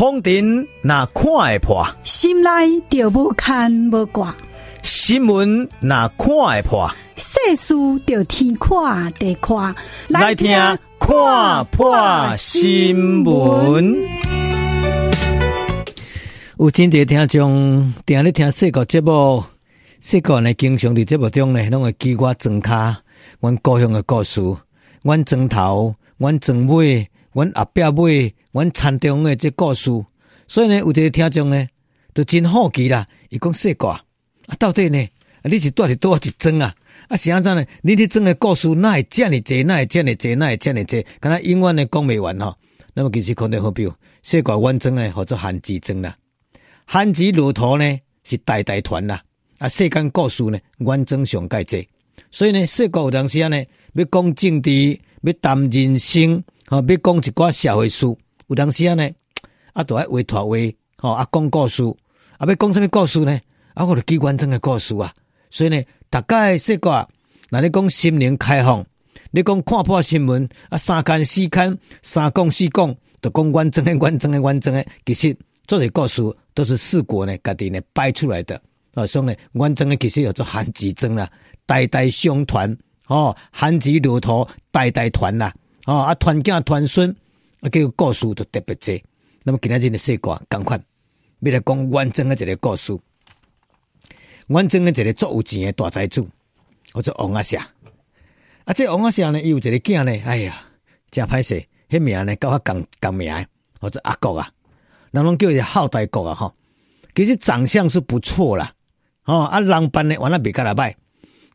风尘那看会破，心内就无牵无挂；新闻那看会破，世事就天看地看。来听看破新闻。有真侪听众定咧听说过节目，说过呢，经常伫节目中呢，拢会记我庄卡，阮故乡的故事，阮庄头，阮庄尾。阮阿伯买，阮田中诶这故事，所以呢，有一个听众呢，都真好奇啦。伊讲说过啊，到底呢，啊你是住伫多少一庄啊？啊，是安怎呢？你这庄诶故事，哪会遮尔济？哪会遮尔济？哪会遮尔济？敢若永远呢讲未完吼。那么其实可能好比如，说过阮庄呢，或者韩吉庄啦，韩吉骆驼呢是代代传啦。啊，世间故事呢，阮庄上盖济。所以呢，说过有当时啊呢，要讲政治，要谈人生。哦，要讲一寡社会事，有当时啊呢，啊，都爱委托话，吼啊，讲故事，啊，要讲什么故事呢？啊，我着记阮庄诶故事啊。所以呢，大概说过，那你讲心灵开放，你讲看破新闻，啊，三看四看，三讲四讲，都讲完整诶，完整诶，完整诶。其实这些故事都是四国呢，家己呢摆出来的。啊，所以呢，完整诶，其实叫做韩吉庄啦，代代相传，哦，韩吉骆驼代代传啦。哦，啊，传囝传孙，啊，这个故事就特别多。那么今天真的说过，赶快，要来讲阮庄的一个故事。阮庄的一个足有钱的大财主，叫做王阿霞。啊，这王阿霞呢，伊有一个囝呢，哎呀，真歹势，迄名呢，跟我共共名，叫做阿国啊，人拢叫伊好大国啊，吼。其实长相是不错啦，哦，啊，人扮呢，原来袂甲来歹，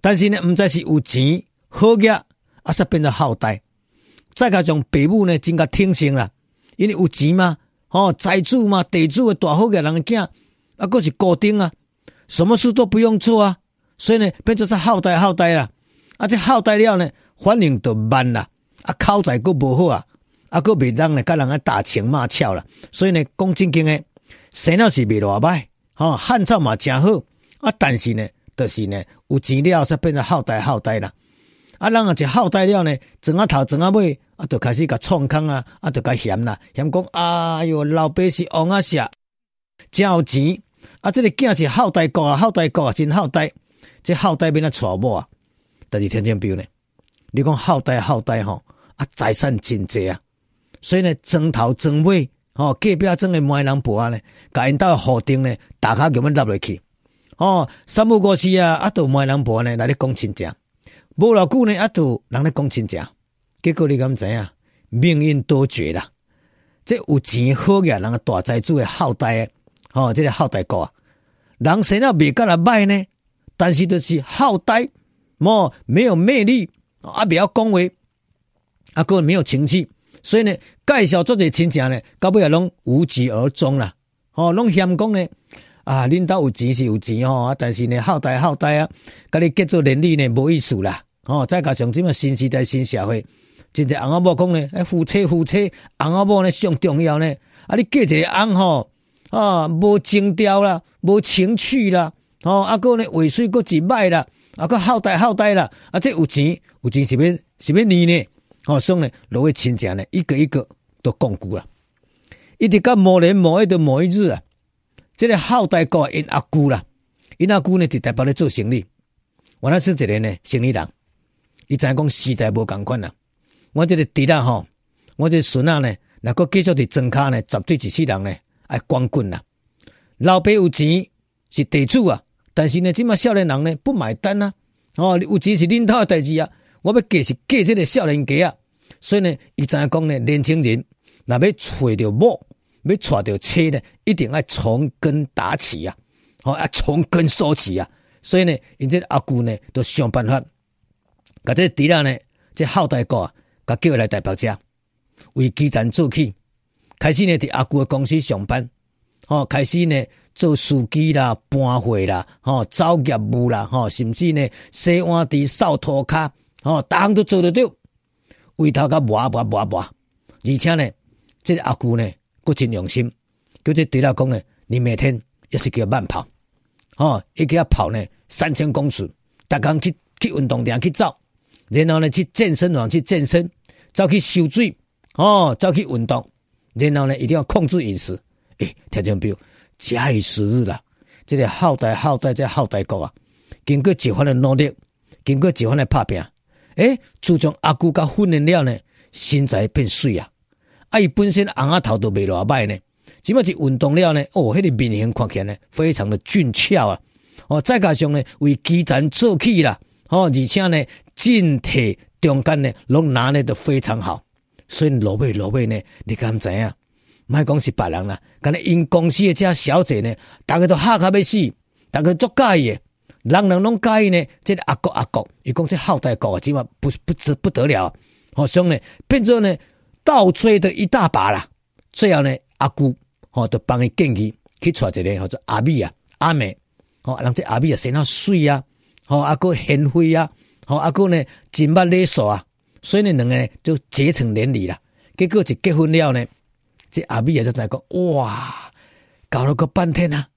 但是呢，毋知是有钱好业，啊，煞变做好大。再加上父母呢，真较挺性啦，因为有钱嘛，哦，财主嘛，地主的大好嘅人囝，啊，阁是固定啊，什么事都不用做啊，所以呢，变做是好呆好呆啦，啊，这好呆了呢，反应就慢啦，啊，口才阁无好啊，啊，阁袂当呢，甲人啊打情骂俏啦，所以呢，讲正经诶，生了是袂偌歹，哦，汉草嘛诚好，啊，但是呢，就是呢，有钱了才变成好呆好呆啦。啊，人啊，一好呆了呢，转啊头，转啊尾，啊，就开始甲创空啊，啊，就甲嫌啦，嫌讲，哎哟，老爸是王阿霞，真有钱，啊，这个囝是好呆国啊，好呆国啊，真好呆，这好呆变啊娶某啊，但是天天表呢，你讲好呆好呆吼，啊，财产真济啊，所以呢，庄头庄尾，吼，隔壁庄的卖人婆呢，甲因兜户顶呢，大卡叫阮纳落去，哦，三不五时啊，啊，都卖人婆呢来咧讲亲情。无偌久呢，啊，都人咧讲亲情，结果你敢知影？命运多绝啦！这有钱好嘅人大财主嘅后代，吼、哦，这个后代哥啊，人生了未甲来歹呢，但是就是后代，冇没有魅力，啊，不要讲话，啊，个没有情趣，所以呢，介绍做这亲情呢，到尾也拢无疾而终啦，吼、哦，拢嫌讲呢。啊，恁兜有钱是有钱吼，但是呢，后代后代啊，甲你结做连理呢，无意思啦。哦，再加上即么新时代新社会，真正翁仔某讲呢，哎，夫妻夫妻，翁仔某呢上重要呢。啊，你嫁一个翁吼，啊，无情调啦，无情趣啦，哦，啊个呢，尾水搁一歹啦，啊个后代后代啦，啊这有钱有钱是要是要你呢，哦，所以呢，落去亲情呢，一个一个都讲久了，一直到某年某月的某一日啊。这个后代国因阿姑啦，因阿姑呢伫台北咧做生意，原来是一个呢生意人，伊知影讲时代无共款啦。我这个弟仔吼，我这个孙仔呢，若阁继续伫庄脚呢，绝对一世人呢爱光棍啦。老爸有钱是地主啊，但是呢，即马少年人呢不买单啊。哦，有钱是恁兜的代志啊，我要嫁是嫁这个少年家啊。所以呢，伊知影讲呢，年轻人若要找着某。要娶到妻呢，一定要从根打起呀，哦，要从根说起啊。所以呢，因这阿姑呢，都想办法，把这弟仔呢，这后代哥啊，甲叫来代表者，为基层做起，开始呢，伫阿舅的公司上班，吼，开始呢做司机啦、搬货啦、吼走业务啦、吼甚至呢洗碗池、扫涂骹，吼，逐项都做得到，为头甲磨磨磨磨，而且呢，这个阿舅呢，佫真用心，叫这除了讲呢，你每天也是叫慢跑，吼，一个要跑呢三千公尺，逐工去去运动场去走。然后呢，去健身房去健身，走去修水，哦，走去运动。然后呢，一定要控制饮食。诶，听众朋友，假以时日了，这个后代后代在后代国啊，经过几番的努力，经过几番的打拼，诶，自从阿舅甲训练了呢，身材变水啊。啊，伊本身红阿头都未偌歹呢，只嘛是运动了呢，哦，迄、个面型看起来呢，非常的俊俏啊。哦，再加上呢，为基层做起啦。哦，而且呢，身体中间呢，拢拿捏得非常好。所以落尾落尾呢，你敢知影？莫讲是别人啦，敢若因公司的这小姐呢，大家都吓卡要死，大家都足介意，人人拢介意呢。这个阿国阿国，伊讲这后代国啊，起码不不不不得了。好像呢，变做呢倒追的一大把啦。最后呢，阿姑哦，就帮伊建议去找一个叫做阿美啊，阿美哦，人这阿美啊，生得水啊。好，阿哥贤惠啊，好，阿哥呢真捌礼数啊，所以呢两个呢就结成连理了。结果就结婚了呢，这阿美也就在讲，哇，搞了个半天啊，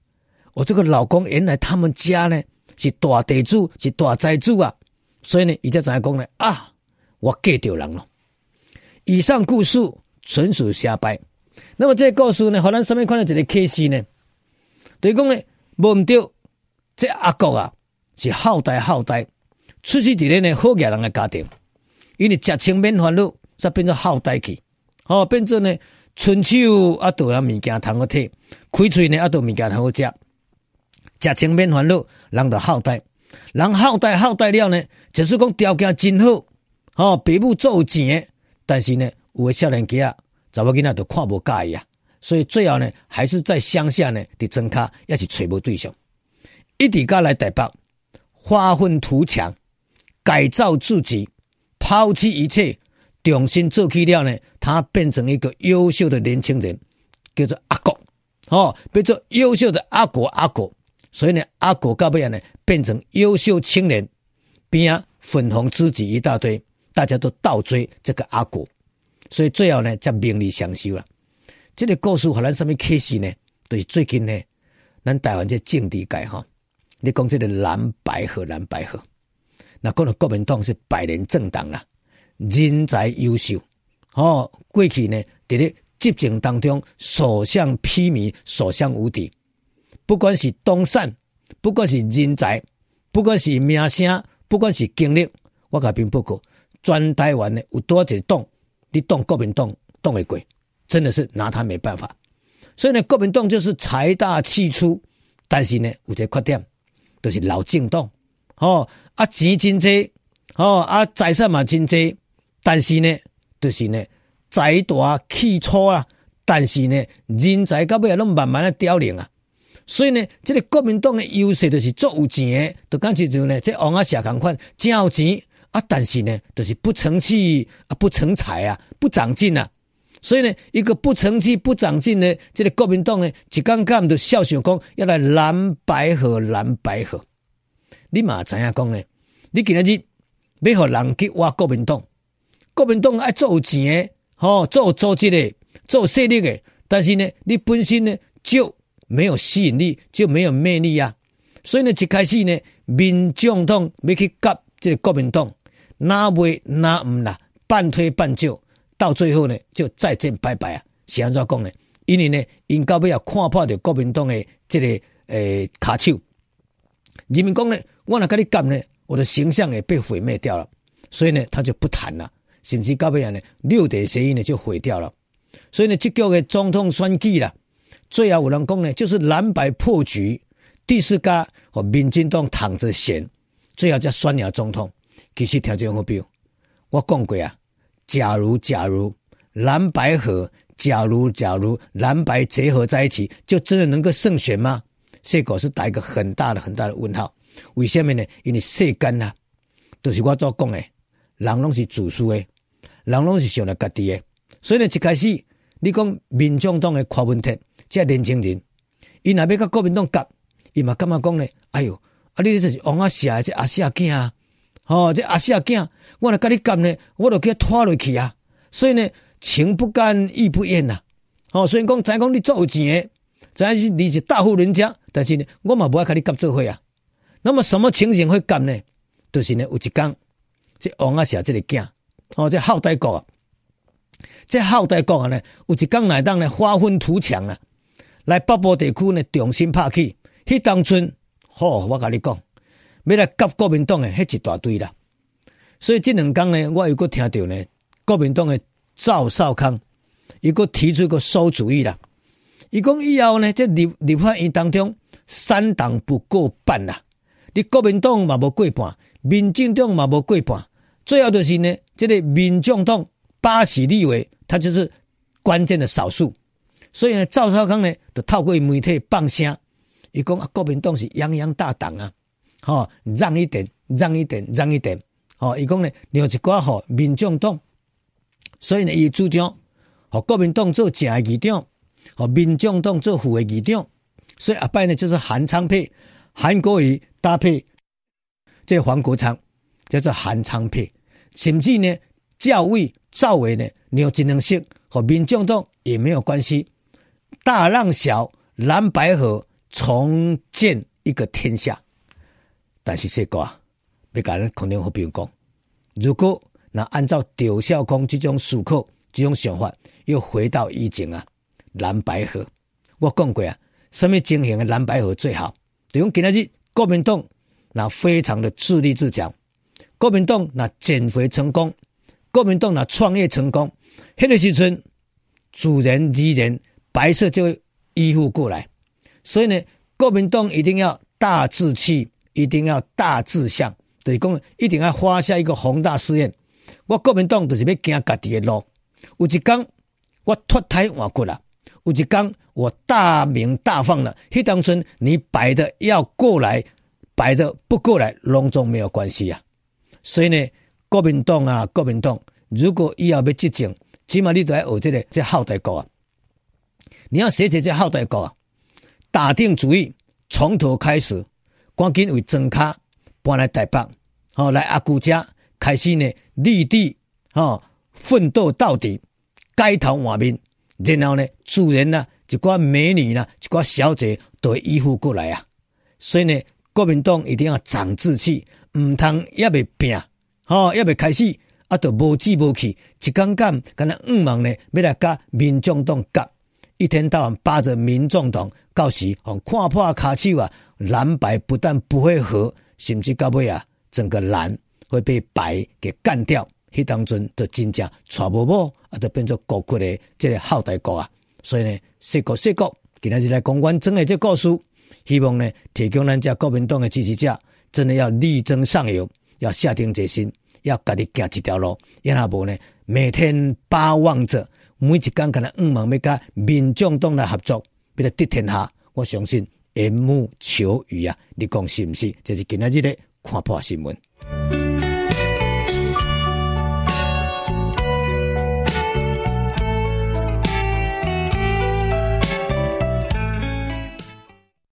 我这个老公原来他们家呢是大地主，是大财主啊，所以呢，伊就在讲呢，啊，我嫁掉人了。以上故事纯属瞎掰。那么这个故事呢，好咱上面看到一个启示呢，对讲呢，忘唔掉这阿国啊。是后代后代出去伫咧呢好野人的家庭，因为食清免烦恼，才变做后代去，哦，变做呢春秋啊，都有物件通好摕，开喙呢啊，都物件通好食，食清免烦恼，人的后代，人后代后代了呢，就是讲条件真好，哦，爸母做有钱，但是呢，有个少年家啊，查某囡仔都看无介意啊，所以最后呢，还是在乡下呢，伫庄脚也是找无对象，一直甲来台北。发奋图强，改造自己，抛弃一切，重新做起了呢。他变成一个优秀的年轻人，叫做阿国，哦，变做优秀的阿国阿国。所以呢，阿国到尾呢，变成优秀青年，边啊粉红知己一大堆，大家都倒追这个阿国，所以最后呢，才名利双收了。这个故事和咱什么开始呢？就是最近呢，咱台湾这政治界哈。你讲这个蓝白合，蓝白合，那讲到国民党是百年政党啦，人才优秀，哦，过去呢，在咧执政当中所向披靡，所向无敌。不管是党产，不管是人才，不管是名声，不管是经历，我甲兵报告，全台湾呢有多少一个党，你党国民党党会过，真的是拿他没办法。所以呢，国民党就是财大气粗，但是呢，有一个缺点。都是老政党，哦，啊钱真多，哦，啊财产嘛真多，但是呢，就是呢财大气粗啊，但是呢人才到尾啊拢慢慢的凋零啊，所以呢，这个国民党的优势就是足有钱的，就干脆就呢，这王阿霞同款真有钱啊，但是呢，就是不成器啊，不成才啊，不长进啊。所以呢，一个不成器、不长进的这个国民党呢，一刚刚就笑想讲要来蓝白河、蓝白河。你嘛知影讲呢？你今日要让人去挖国民党，国民党爱做有钱的，吼，做有组织的，做有势力的，但是呢，你本身呢就没有吸引力，就没有魅力啊。所以呢，一开始呢，民众党要去夹这个国民党，哪会哪唔啦，半推半就。到最后呢，就再见拜拜啊！是安怎讲呢？因为呢，因到尾要看破着国民党的这个诶卡手，人民讲呢，我若跟你干呢，我的形象也被毁灭掉了，所以呢，他就不谈了，甚至到尾啊呢，六点协议呢就毁掉了。所以呢，这个的总统选举啦，最后有人讲呢，就是蓝白破局，第四家和民进党躺着选，最后才选了总统。其实条件好标，我讲过啊。假如假如蓝白合，假如假如蓝白结合在一起，就真的能够胜选吗？这个是打一个很大的很大的问号。为什么呢？因为世间啊，都、是我所讲的，人拢是自私的，人拢是想着家己的。所以呢，一开始你讲民众党的柯文哲，这年轻人，伊若要甲国民党夹，伊嘛感觉讲呢？哎哟，啊，你这是王阿霞，这阿霞囝啊，哦，这阿霞囝，我来甲你夹呢，我就叫拖落去啊。所以呢，情不甘，意不愿呐。哦，虽然讲知讲你做有钱的，知是你是大户人家，但是呢，我嘛不爱甲你夹做伙啊。那么什么情形会干呢？就是呢，有一天，这王阿霞这个囝，哦，这后代国啊。这后代国啊呢，有一天来当呢发愤图强啊，来北部地区呢重新拍起。迄当阵，好、我甲你讲，要来夹国民党诶，迄一大堆啦。所以这两天呢，我又阁听到呢，国民党诶赵少康又阁提出一个馊主意啦。伊讲以后呢，这立立法院当中三党不过半啦，你国民党嘛无过半，民进党嘛无过半，最后就是呢，这个民众党八席立委。他就是关键的少数，所以呢，赵少康呢就透过媒体放声，伊讲啊，国民党是泱泱大党啊，吼，让一点，让一点，让一点，吼，伊讲呢，让一寡吼民众党，所以呢，伊主张，和国民党做正的议长，和民众党做副的议长，所以阿拜呢就是韩昌配，韩国瑜搭配这黄国昌，叫做韩昌配，甚至呢，教委赵伟呢。你有技能性和民众党也没有关系，大让小蓝白河重建一个天下。但是这个啊，别个人肯定会变讲，如果那按照赵少康这种思考、这种想法，又回到以前啊，蓝白河，我讲过啊，什么经营的蓝白河最好？比如今天日国民党那非常的自立自强，国民党那减肥成功，国民党那创业成功。迄个时阵，自然而然白色就会依附过来。所以呢，国民党一定要大志气，一定要大志向，就是讲一定要发下一个宏大誓愿。我国民党就是要行家己的路。有一天我脱胎换骨了，有一天我大鸣大放了。迄当村你摆的要过来，摆的不过来，拢总没有关系啊。所以呢，国民党啊，国民党，如果以后要执政，起码你都要学这个这后代国啊！你要学这这后代国啊，打定主意从头开始，赶紧为庄脚搬来台北，好来阿姑家开始呢立地哦奋斗到底，街头换面，然后呢主人呢一寡美女呢一寡小姐都依附过来啊！所以呢，国民党一定要长志气，唔通也未拼，哦也未开始。啊，都无志无气，一竿竿，干那五万呢？要来甲民众党夹，一天到晚扒着民众党，到时哦看破骹手啊，蓝白不但不会合，甚至到尾啊，整个蓝会被白给干掉。迄当阵就真正娶某某啊，就变做国国的这个后代国啊。所以呢，说国说国，今仔日来讲完整的这故事，希望呢提供咱这国民党的支持者，真的要力争上游，要下定决心。要家己行一条路，然后无呢，每天巴望着每一天可能五万要甲民众党来合作，为了得天下。我相信缘木求鱼啊，你讲是不是？这是今仔日的看破新闻。